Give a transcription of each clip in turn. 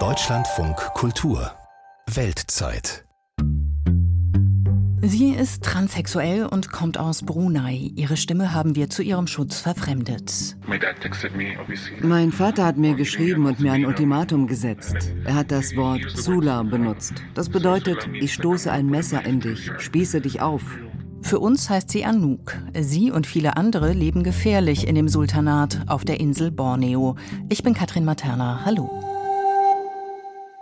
Deutschlandfunk Kultur Weltzeit Sie ist transsexuell und kommt aus Brunei. Ihre Stimme haben wir zu ihrem Schutz verfremdet. Mein Vater hat mir geschrieben und mir ein Ultimatum gesetzt. Er hat das Wort Sula benutzt. Das bedeutet, ich stoße ein Messer in dich, spieße dich auf. Für uns heißt sie Anouk. Sie und viele andere leben gefährlich in dem Sultanat auf der Insel Borneo. Ich bin Katrin Materna. Hallo.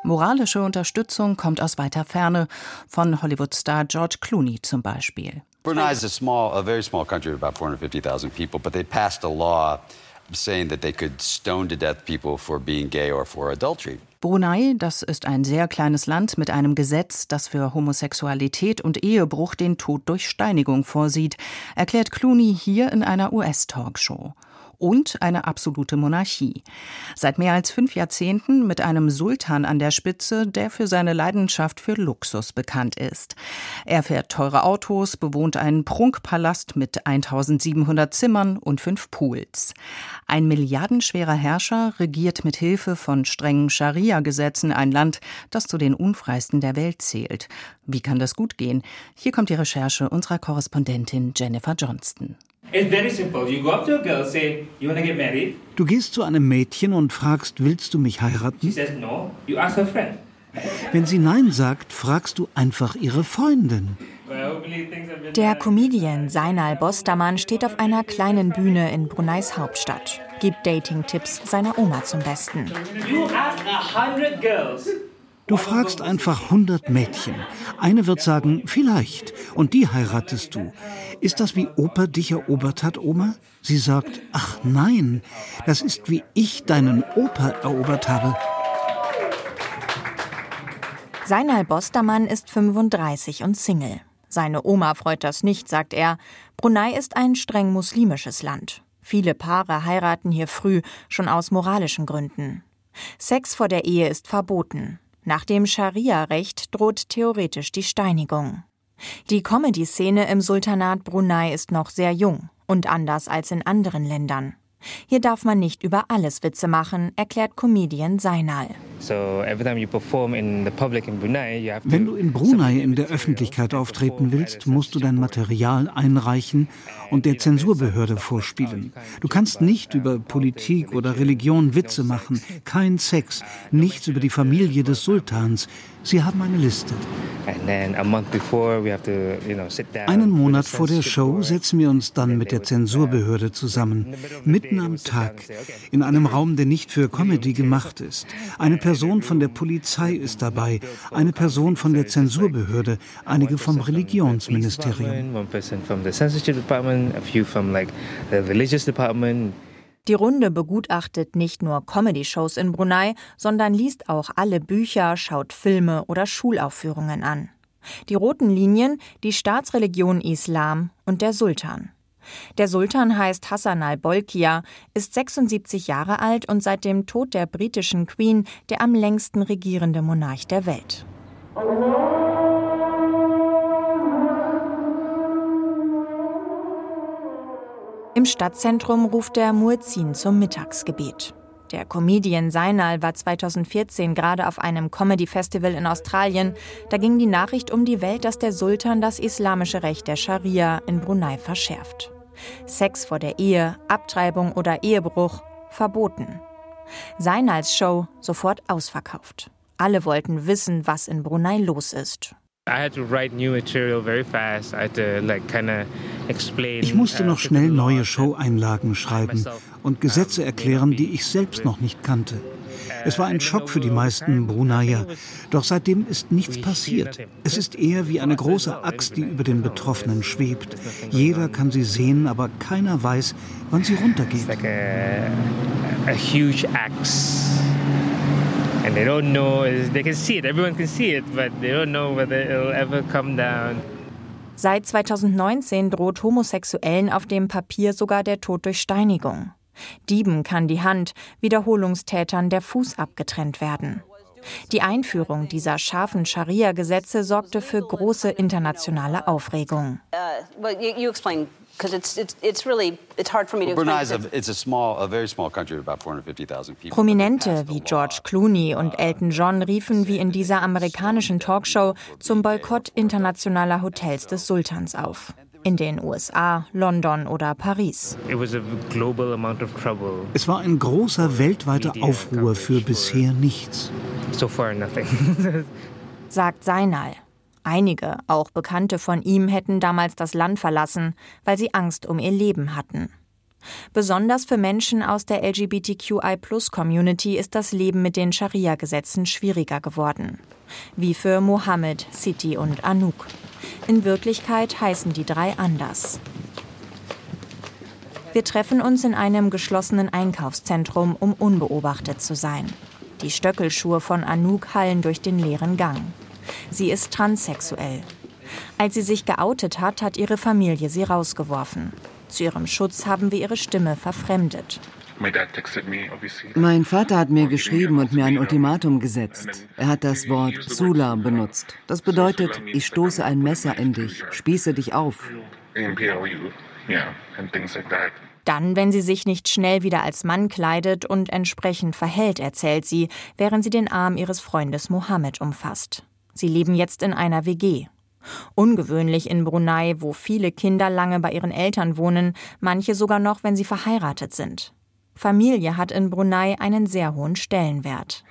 Moralische Unterstützung kommt aus weiter Ferne, von Hollywood-Star George Clooney zum Beispiel. Brunei is a small, a very small country about 450,000 people, but they passed a law saying that they could stone to death people for being gay or for adultery. Brunei, das ist ein sehr kleines Land mit einem Gesetz, das für Homosexualität und Ehebruch den Tod durch Steinigung vorsieht, erklärt Clooney hier in einer US-Talkshow und eine absolute Monarchie. Seit mehr als fünf Jahrzehnten mit einem Sultan an der Spitze, der für seine Leidenschaft für Luxus bekannt ist. Er fährt teure Autos, bewohnt einen Prunkpalast mit 1700 Zimmern und fünf Pools. Ein milliardenschwerer Herrscher regiert mit Hilfe von strengen Scharia-Gesetzen ein Land, das zu den unfreisten der Welt zählt. Wie kann das gut gehen? Hier kommt die Recherche unserer Korrespondentin Jennifer Johnston. Du gehst zu einem Mädchen und fragst, willst du mich heiraten? Wenn sie Nein sagt, fragst du einfach ihre Freundin. Der Comedian Seinal Bostermann steht auf einer kleinen Bühne in Bruneis Hauptstadt, gibt Dating-Tipps seiner Oma zum Besten. Du fragst einfach 100 Mädchen. Eine wird sagen, vielleicht, und die heiratest du. Ist das wie Opa dich erobert hat, Oma? Sie sagt, ach nein, das ist wie ich deinen Opa erobert habe. Seinal Bostermann ist 35 und Single. Seine Oma freut das nicht, sagt er. Brunei ist ein streng muslimisches Land. Viele Paare heiraten hier früh, schon aus moralischen Gründen. Sex vor der Ehe ist verboten. Nach dem Scharia-Recht droht theoretisch die Steinigung. Die Comedy-Szene im Sultanat Brunei ist noch sehr jung und anders als in anderen Ländern. Hier darf man nicht über alles Witze machen, erklärt Comedian Seinal. Wenn du in Brunei in der Öffentlichkeit auftreten willst, musst du dein Material einreichen und der Zensurbehörde vorspielen. Du kannst nicht über Politik oder Religion Witze machen, kein Sex, nichts über die Familie des Sultans. Sie haben eine Liste. Einen Monat vor der Show setzen wir uns dann mit der Zensurbehörde zusammen, mitten am Tag, in einem Raum, der nicht für Comedy gemacht ist. Eine Person von der Polizei ist dabei, eine Person von der Zensurbehörde, einige vom Religionsministerium. Die Runde begutachtet nicht nur Comedy-Shows in Brunei, sondern liest auch alle Bücher, schaut Filme oder Schulaufführungen an. Die roten Linien, die Staatsreligion Islam und der Sultan. Der Sultan heißt Hassan al-Bolkiah, ist 76 Jahre alt und seit dem Tod der britischen Queen der am längsten regierende Monarch der Welt. Im Stadtzentrum ruft der Muezzin zum Mittagsgebet. Der Comedian Seinal war 2014 gerade auf einem Comedy-Festival in Australien. Da ging die Nachricht um die Welt, dass der Sultan das islamische Recht der Scharia in Brunei verschärft. Sex vor der Ehe, Abtreibung oder Ehebruch verboten. Seinals Show sofort ausverkauft. Alle wollten wissen, was in Brunei los ist. Ich musste noch schnell neue Show-Einlagen schreiben und Gesetze erklären, die ich selbst noch nicht kannte. Es war ein Schock für die meisten Bruneier, doch seitdem ist nichts passiert. Es ist eher wie eine große Axt, die über den Betroffenen schwebt. Jeder kann sie sehen, aber keiner weiß, wann sie runtergeht. a huge axe and they don't know they can see it everyone can see it but they don't know whether it'll ever come down Seit 2019 droht Homosexuellen auf dem Papier sogar der Tod durch Steinigung. Dieben kann die Hand, Wiederholungstätern der Fuß abgetrennt werden. Die Einführung dieser scharfen Scharia-Gesetze sorgte für große internationale Aufregung. Uh, Prominente wie George Clooney und Elton John riefen wie in dieser amerikanischen Talkshow zum Boykott internationaler Hotels des Sultans auf. In den USA, London oder Paris. Es war ein großer weltweiter Aufruhr für bisher nichts. Sagt Seinal. Einige, auch Bekannte von ihm, hätten damals das Land verlassen, weil sie Angst um ihr Leben hatten. Besonders für Menschen aus der LGBTQI-Plus-Community ist das Leben mit den Scharia-Gesetzen schwieriger geworden. Wie für Mohammed, Siti und Anouk. In Wirklichkeit heißen die drei anders. Wir treffen uns in einem geschlossenen Einkaufszentrum, um unbeobachtet zu sein. Die Stöckelschuhe von Anouk hallen durch den leeren Gang. Sie ist transsexuell. Als sie sich geoutet hat, hat ihre Familie sie rausgeworfen. Zu ihrem Schutz haben wir ihre Stimme verfremdet. Mein Vater hat mir geschrieben und mir ein Ultimatum gesetzt. Er hat das Wort Sula benutzt. Das bedeutet, ich stoße ein Messer in dich, spieße dich auf. Dann, wenn sie sich nicht schnell wieder als Mann kleidet und entsprechend verhält, erzählt sie, während sie den Arm ihres Freundes Mohammed umfasst. Sie leben jetzt in einer WG. Ungewöhnlich in Brunei, wo viele Kinder lange bei ihren Eltern wohnen, manche sogar noch, wenn sie verheiratet sind. Familie hat in Brunei einen sehr hohen Stellenwert.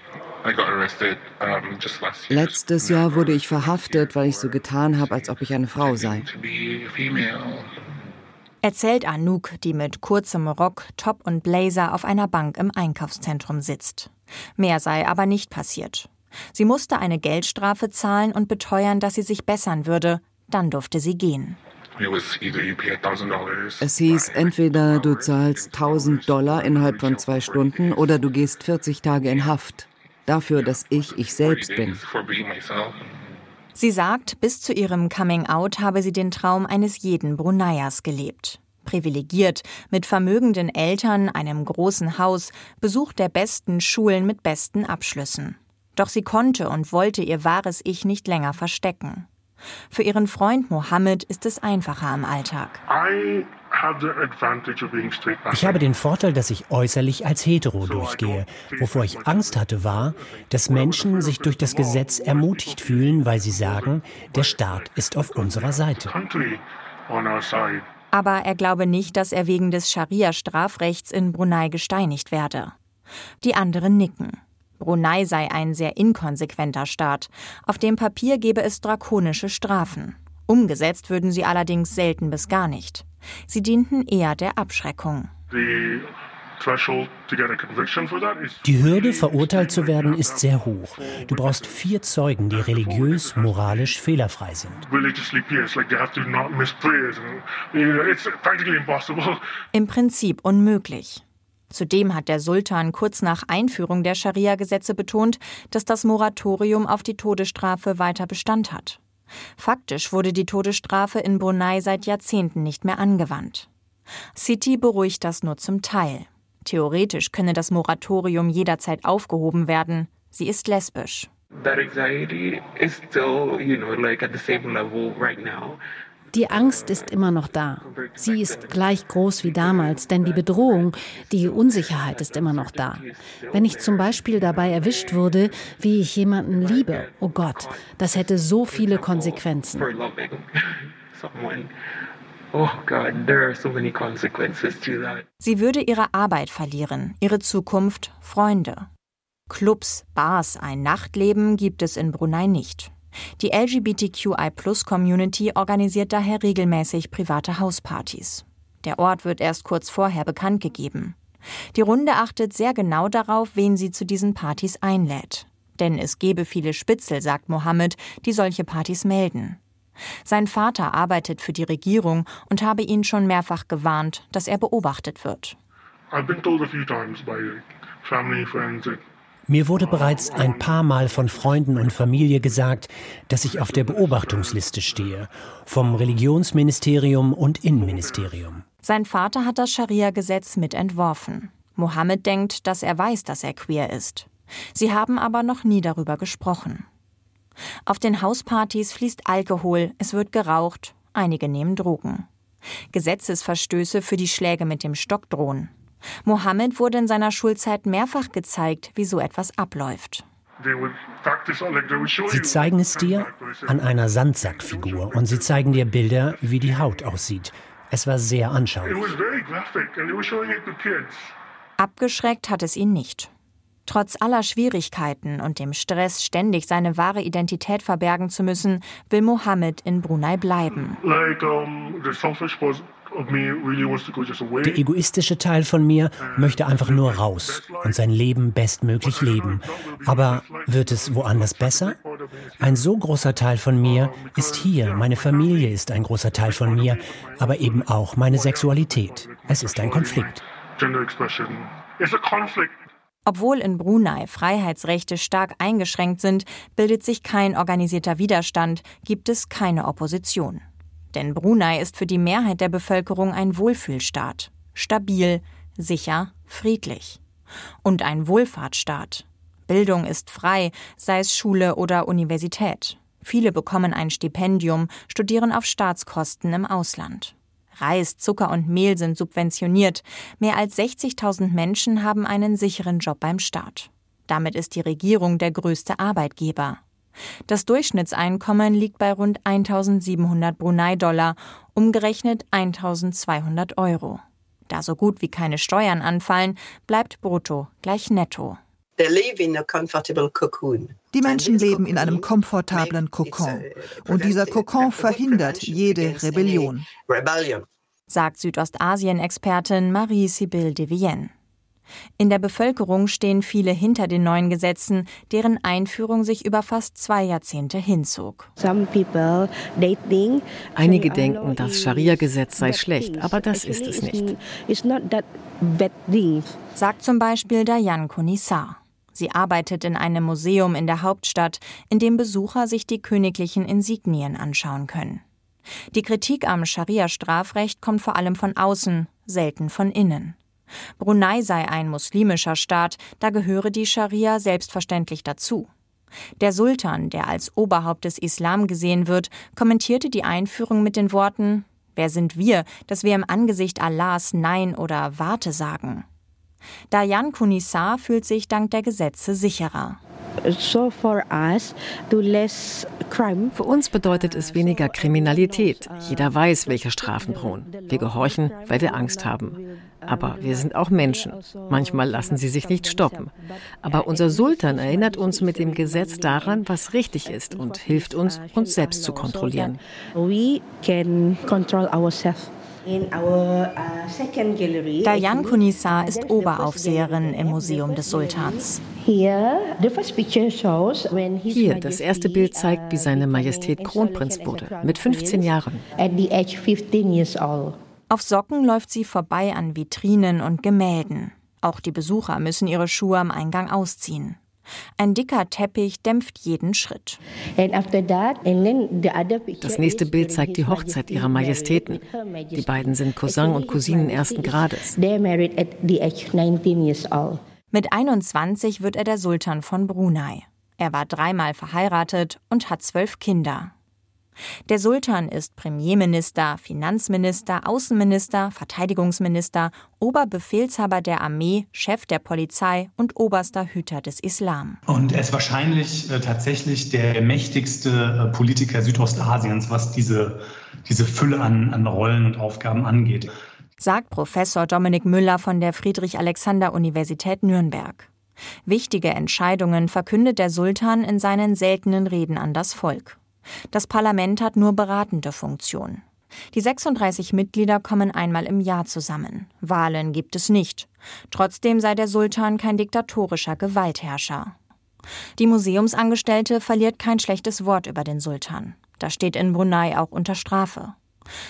Letztes Jahr wurde ich verhaftet, weil ich so getan habe, als ob ich eine Frau sei. Erzählt Anouk, die mit kurzem Rock, Top und Blazer auf einer Bank im Einkaufszentrum sitzt. Mehr sei aber nicht passiert. Sie musste eine Geldstrafe zahlen und beteuern, dass sie sich bessern würde. Dann durfte sie gehen. Es hieß, entweder du zahlst 1000 Dollar innerhalb von zwei Stunden oder du gehst 40 Tage in Haft. Dafür, dass ich ich selbst bin. Sie sagt, bis zu ihrem Coming-out habe sie den Traum eines jeden Bruneiers gelebt. Privilegiert, mit vermögenden Eltern, einem großen Haus, Besuch der besten Schulen mit besten Abschlüssen. Doch sie konnte und wollte ihr wahres Ich nicht länger verstecken. Für ihren Freund Mohammed ist es einfacher im Alltag. Ich habe den Vorteil, dass ich äußerlich als hetero durchgehe. Wovor ich Angst hatte, war, dass Menschen sich durch das Gesetz ermutigt fühlen, weil sie sagen, der Staat ist auf unserer Seite. Aber er glaube nicht, dass er wegen des Scharia-Strafrechts in Brunei gesteinigt werde. Die anderen nicken. Brunei sei ein sehr inkonsequenter Staat. Auf dem Papier gebe es drakonische Strafen. Umgesetzt würden sie allerdings selten bis gar nicht. Sie dienten eher der Abschreckung. Die Hürde, verurteilt zu werden, ist sehr hoch. Du brauchst vier Zeugen, die religiös, moralisch fehlerfrei sind. Im Prinzip unmöglich. Zudem hat der Sultan kurz nach Einführung der Scharia-Gesetze betont, dass das Moratorium auf die Todesstrafe weiter Bestand hat. Faktisch wurde die Todesstrafe in Brunei seit Jahrzehnten nicht mehr angewandt. City beruhigt das nur zum Teil. Theoretisch könne das Moratorium jederzeit aufgehoben werden. Sie ist lesbisch. That anxiety is still, you know, like at the same level right now. Die Angst ist immer noch da. Sie ist gleich groß wie damals, denn die Bedrohung, die Unsicherheit ist immer noch da. Wenn ich zum Beispiel dabei erwischt würde, wie ich jemanden liebe, oh Gott, das hätte so viele Konsequenzen. Sie würde ihre Arbeit verlieren, ihre Zukunft, Freunde. Clubs, Bars, ein Nachtleben gibt es in Brunei nicht. Die LGBTQI-Plus-Community organisiert daher regelmäßig private Hauspartys. Der Ort wird erst kurz vorher bekannt gegeben. Die Runde achtet sehr genau darauf, wen sie zu diesen Partys einlädt. Denn es gebe viele Spitzel, sagt Mohammed, die solche Partys melden. Sein Vater arbeitet für die Regierung und habe ihn schon mehrfach gewarnt, dass er beobachtet wird. I've been told a few times by family, friends, mir wurde bereits ein paar Mal von Freunden und Familie gesagt, dass ich auf der Beobachtungsliste stehe, vom Religionsministerium und Innenministerium. Sein Vater hat das Scharia-Gesetz mit entworfen. Mohammed denkt, dass er weiß, dass er queer ist. Sie haben aber noch nie darüber gesprochen. Auf den Hauspartys fließt Alkohol, es wird geraucht, einige nehmen Drogen. Gesetzesverstöße für die Schläge mit dem Stock drohen. Mohammed wurde in seiner Schulzeit mehrfach gezeigt, wie so etwas abläuft. Sie zeigen es dir an einer Sandsackfigur und sie zeigen dir Bilder, wie die Haut aussieht. Es war sehr anschaulich. Abgeschreckt hat es ihn nicht. Trotz aller Schwierigkeiten und dem Stress, ständig seine wahre Identität verbergen zu müssen, will Mohammed in Brunei bleiben. Der egoistische Teil von mir möchte einfach nur raus und sein Leben bestmöglich leben. Aber wird es woanders besser? Ein so großer Teil von mir ist hier, meine Familie ist ein großer Teil von mir, aber eben auch meine Sexualität. Es ist ein Konflikt. Obwohl in Brunei Freiheitsrechte stark eingeschränkt sind, bildet sich kein organisierter Widerstand, gibt es keine Opposition. Denn Brunei ist für die Mehrheit der Bevölkerung ein Wohlfühlstaat. Stabil, sicher, friedlich. Und ein Wohlfahrtsstaat. Bildung ist frei, sei es Schule oder Universität. Viele bekommen ein Stipendium, studieren auf Staatskosten im Ausland. Reis, Zucker und Mehl sind subventioniert. Mehr als 60.000 Menschen haben einen sicheren Job beim Staat. Damit ist die Regierung der größte Arbeitgeber. Das Durchschnittseinkommen liegt bei rund 1700 Brunei-Dollar, umgerechnet 1200 Euro. Da so gut wie keine Steuern anfallen, bleibt brutto gleich netto. Die Menschen leben in einem komfortablen Kokon. Und dieser Kokon verhindert jede Rebellion. Sagt Südostasien-Expertin Marie-Sibylle de Vienne. In der Bevölkerung stehen viele hinter den neuen Gesetzen, deren Einführung sich über fast zwei Jahrzehnte hinzog. Einige denken, das Scharia-Gesetz sei schlecht, aber das ist es nicht. Sagt zum Beispiel Dayan Konissar. Sie arbeitet in einem Museum in der Hauptstadt, in dem Besucher sich die königlichen Insignien anschauen können. Die Kritik am Scharia-Strafrecht kommt vor allem von außen, selten von innen. Brunei sei ein muslimischer Staat, da gehöre die Scharia selbstverständlich dazu. Der Sultan, der als Oberhaupt des Islam gesehen wird, kommentierte die Einführung mit den Worten Wer sind wir, dass wir im Angesicht Allahs Nein oder Warte sagen? Dayan Kunissar fühlt sich dank der Gesetze sicherer. Für uns bedeutet es weniger Kriminalität. Jeder weiß, welche Strafen drohen. Wir gehorchen, weil wir Angst haben. Aber wir sind auch Menschen. Manchmal lassen sie sich nicht stoppen. Aber unser Sultan erinnert uns mit dem Gesetz daran, was richtig ist und hilft uns, uns selbst zu kontrollieren. Dayan Kunisa ist Oberaufseherin im Museum des Sultans. Hier, das erste Bild zeigt, wie seine Majestät Kronprinz wurde, mit 15 Jahren. Auf Socken läuft sie vorbei an Vitrinen und Gemälden. Auch die Besucher müssen ihre Schuhe am Eingang ausziehen. Ein dicker Teppich dämpft jeden Schritt. Das nächste Bild zeigt die Hochzeit ihrer Majestäten. Die beiden sind Cousin und Cousinen ersten Grades. Mit 21 wird er der Sultan von Brunei. Er war dreimal verheiratet und hat zwölf Kinder. Der Sultan ist Premierminister, Finanzminister, Außenminister, Verteidigungsminister, Oberbefehlshaber der Armee, Chef der Polizei und oberster Hüter des Islam. Und er ist wahrscheinlich äh, tatsächlich der mächtigste äh, Politiker Südostasiens, was diese, diese Fülle an, an Rollen und Aufgaben angeht. Sagt Professor Dominik Müller von der Friedrich-Alexander-Universität Nürnberg. Wichtige Entscheidungen verkündet der Sultan in seinen seltenen Reden an das Volk. Das Parlament hat nur beratende Funktion. Die 36 Mitglieder kommen einmal im Jahr zusammen. Wahlen gibt es nicht. Trotzdem sei der Sultan kein diktatorischer Gewaltherrscher. Die Museumsangestellte verliert kein schlechtes Wort über den Sultan. Das steht in Brunei auch unter Strafe.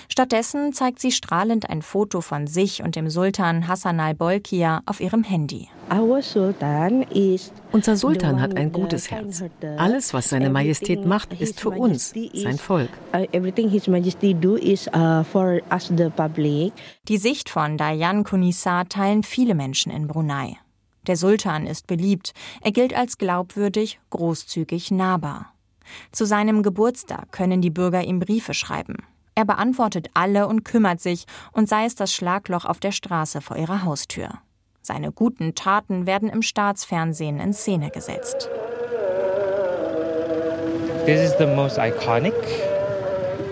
Stattdessen zeigt sie strahlend ein Foto von sich und dem Sultan Hassan al-Bolkiah auf ihrem Handy. Unser Sultan hat ein gutes Herz. Alles, was seine Majestät macht, ist für uns, sein Volk. Uh, uh, Die Sicht von Dayan Kunisa teilen viele Menschen in Brunei. Der Sultan ist beliebt. Er gilt als glaubwürdig, großzügig, nahbar. Zu seinem Geburtstag können die Bürger ihm Briefe schreiben. Er beantwortet alle und kümmert sich, und sei es das Schlagloch auf der Straße vor ihrer Haustür. Seine guten Taten werden im Staatsfernsehen in Szene gesetzt. Is iconic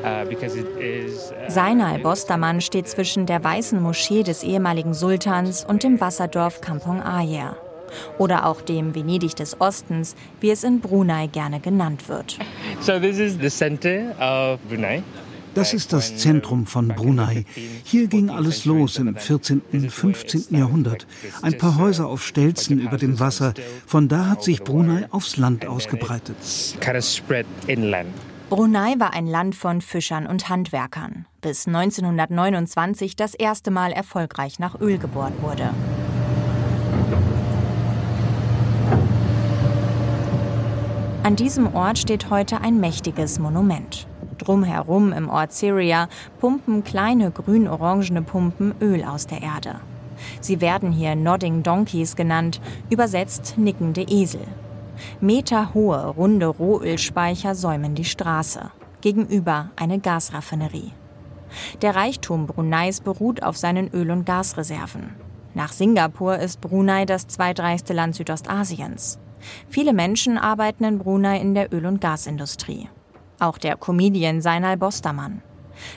uh, uh, Seinal Bostermann steht zwischen der weißen Moschee des ehemaligen Sultans und dem Wasserdorf Kampong Ayer. Oder auch dem Venedig des Ostens, wie es in Brunei gerne genannt wird. So this is the center of Brunei. Das ist das Zentrum von Brunei. Hier ging alles los im 14., und 15. Jahrhundert. Ein paar Häuser auf Stelzen über dem Wasser. Von da hat sich Brunei aufs Land ausgebreitet. Brunei war ein Land von Fischern und Handwerkern, bis 1929 das erste Mal erfolgreich nach Öl gebohrt wurde. An diesem Ort steht heute ein mächtiges Monument. Drumherum im Ort Syria pumpen kleine grün-orangene Pumpen Öl aus der Erde. Sie werden hier Nodding Donkeys genannt, übersetzt nickende Esel. Meterhohe, runde Rohölspeicher säumen die Straße. Gegenüber eine Gasraffinerie. Der Reichtum Bruneis beruht auf seinen Öl- und Gasreserven. Nach Singapur ist Brunei das zweitreichste Land Südostasiens. Viele Menschen arbeiten in Brunei in der Öl- und Gasindustrie. Auch der Comedian Seinal Bostermann.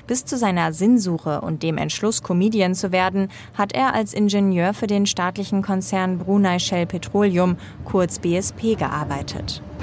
Bis zu seiner Sinnsuche und dem Entschluss, Comedian zu werden, hat er als Ingenieur für den staatlichen Konzern Brunei Shell Petroleum, kurz BSP, gearbeitet.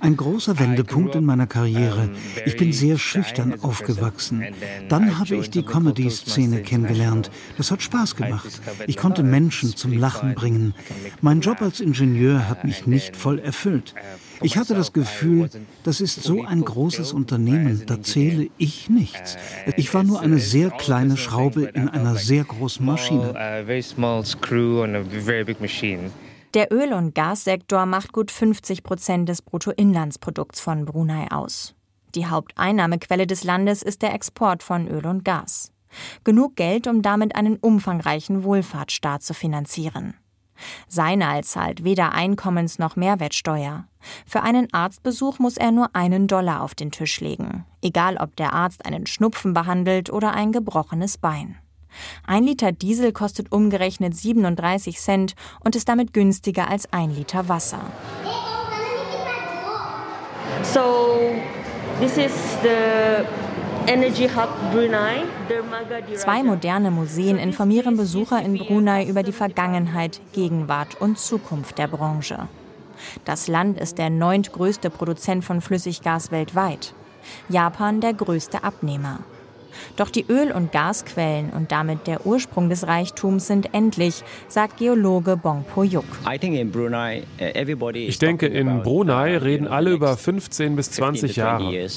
Ein großer Wendepunkt in meiner Karriere. Ich bin sehr schüchtern aufgewachsen. Dann habe ich die Comedy-Szene kennengelernt. Das hat Spaß gemacht. Ich konnte Menschen zum Lachen bringen. Mein Job als Ingenieur hat mich nicht voll erfüllt. Ich hatte das Gefühl, das ist so ein großes Unternehmen, da zähle ich nichts. Ich war nur eine sehr kleine Schraube in einer sehr großen Maschine. Der Öl- und Gassektor macht gut 50 Prozent des Bruttoinlandsprodukts von Brunei aus. Die Haupteinnahmequelle des Landes ist der Export von Öl und Gas. Genug Geld, um damit einen umfangreichen Wohlfahrtsstaat zu finanzieren. Seinal zahlt weder Einkommens- noch Mehrwertsteuer. Für einen Arztbesuch muss er nur einen Dollar auf den Tisch legen, egal ob der Arzt einen Schnupfen behandelt oder ein gebrochenes Bein. Ein Liter Diesel kostet umgerechnet 37 Cent und ist damit günstiger als ein Liter Wasser. So, this is the Zwei moderne Museen informieren Besucher in Brunei über die Vergangenheit, Gegenwart und Zukunft der Branche. Das Land ist der neuntgrößte Produzent von Flüssiggas weltweit. Japan der größte Abnehmer. Doch die Öl- und Gasquellen und damit der Ursprung des Reichtums sind endlich, sagt Geologe Bong Po-yuk. Uh, ich denke, in Brunei reden alle über 15 bis 20 Jahre.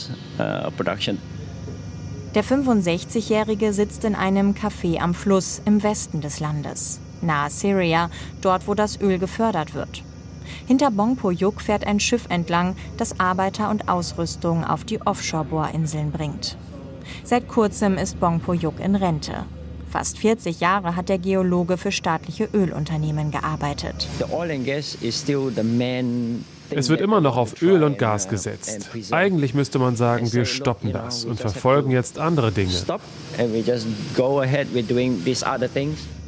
Der 65-Jährige sitzt in einem Café am Fluss im Westen des Landes, nahe Syria, dort wo das Öl gefördert wird. Hinter Bongpo-Yuk fährt ein Schiff entlang, das Arbeiter und Ausrüstung auf die Offshore-Bohrinseln bringt. Seit kurzem ist Bongpo-Yuk in Rente. Fast 40 Jahre hat der Geologe für staatliche Ölunternehmen gearbeitet. Es wird immer noch auf Öl und Gas gesetzt. Eigentlich müsste man sagen, wir stoppen das und verfolgen jetzt andere Dinge.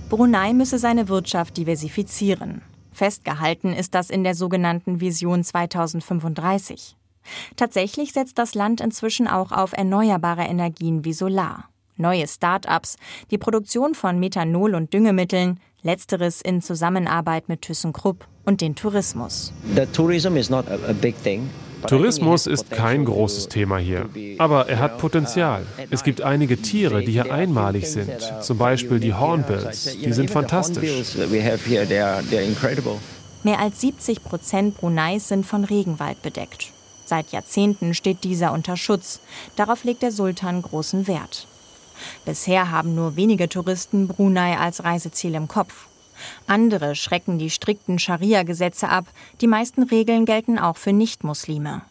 Brunei müsse seine Wirtschaft diversifizieren. Festgehalten ist das in der sogenannten Vision 2035. Tatsächlich setzt das Land inzwischen auch auf erneuerbare Energien wie Solar. Neue Start-ups, die Produktion von Methanol und Düngemitteln, letzteres in Zusammenarbeit mit ThyssenKrupp und den Tourismus. Tourismus ist kein großes Thema hier, aber er hat Potenzial. Es gibt einige Tiere, die hier einmalig sind, zum Beispiel die Hornbills. Die sind fantastisch. Mehr als 70 Prozent Bruneis sind von Regenwald bedeckt. Seit Jahrzehnten steht dieser unter Schutz. Darauf legt der Sultan großen Wert. Bisher haben nur wenige Touristen Brunei als Reiseziel im Kopf. Andere schrecken die strikten Scharia-Gesetze ab. Die meisten Regeln gelten auch für Nichtmuslime.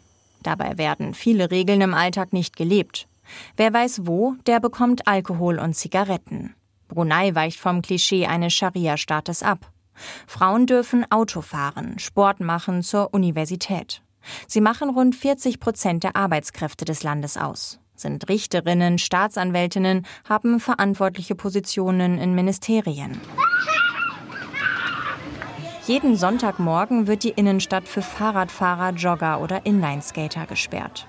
Dabei werden viele Regeln im Alltag nicht gelebt. Wer weiß wo, der bekommt Alkohol und Zigaretten. Brunei weicht vom Klischee eines Scharia-Staates ab. Frauen dürfen Auto fahren, Sport machen zur Universität. Sie machen rund 40 Prozent der Arbeitskräfte des Landes aus, sind Richterinnen, Staatsanwältinnen, haben verantwortliche Positionen in Ministerien. Jeden Sonntagmorgen wird die Innenstadt für Fahrradfahrer, Jogger oder Inlineskater gesperrt.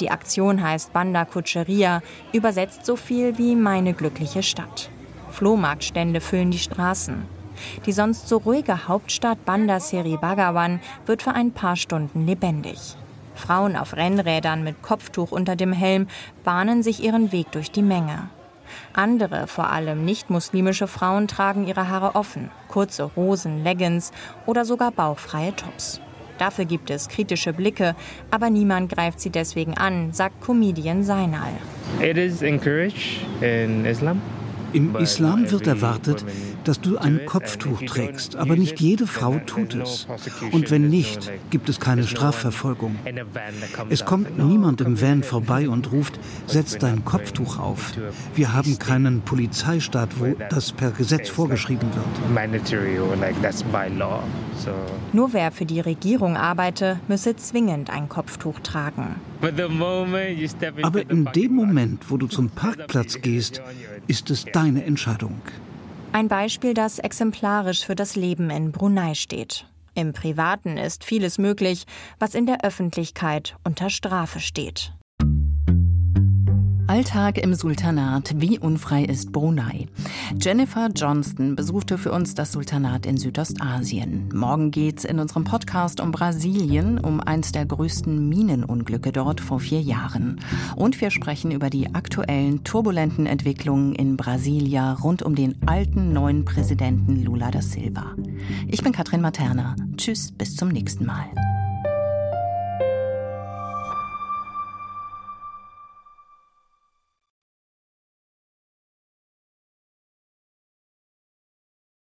Die Aktion heißt Banda Kucheria, übersetzt so viel wie meine glückliche Stadt. Flohmarktstände füllen die Straßen. Die sonst so ruhige Hauptstadt Banda Seri Bhagawan wird für ein paar Stunden lebendig. Frauen auf Rennrädern mit Kopftuch unter dem Helm bahnen sich ihren Weg durch die Menge. Andere, vor allem nicht-muslimische Frauen, tragen ihre Haare offen, kurze Hosen, Leggings oder sogar bauchfreie Tops. Dafür gibt es kritische Blicke, aber niemand greift sie deswegen an, sagt Comedian Seinal. It is encouraged in Islam. Im Islam wird erwartet, dass du ein Kopftuch trägst, aber nicht jede Frau tut es. Und wenn nicht, gibt es keine Strafverfolgung. Es kommt niemand im Van vorbei und ruft, setz dein Kopftuch auf. Wir haben keinen Polizeistaat, wo das per Gesetz vorgeschrieben wird. Nur wer für die Regierung arbeite, müsse zwingend ein Kopftuch tragen. Aber in dem Moment, wo du zum Parkplatz gehst, ist es deine Entscheidung. Ein Beispiel, das exemplarisch für das Leben in Brunei steht. Im Privaten ist vieles möglich, was in der Öffentlichkeit unter Strafe steht. Alltag im Sultanat. Wie unfrei ist Brunei? Jennifer Johnston besuchte für uns das Sultanat in Südostasien. Morgen geht's in unserem Podcast um Brasilien, um eins der größten Minenunglücke dort vor vier Jahren. Und wir sprechen über die aktuellen turbulenten Entwicklungen in Brasilia rund um den alten neuen Präsidenten Lula da Silva. Ich bin Katrin Materna. Tschüss, bis zum nächsten Mal.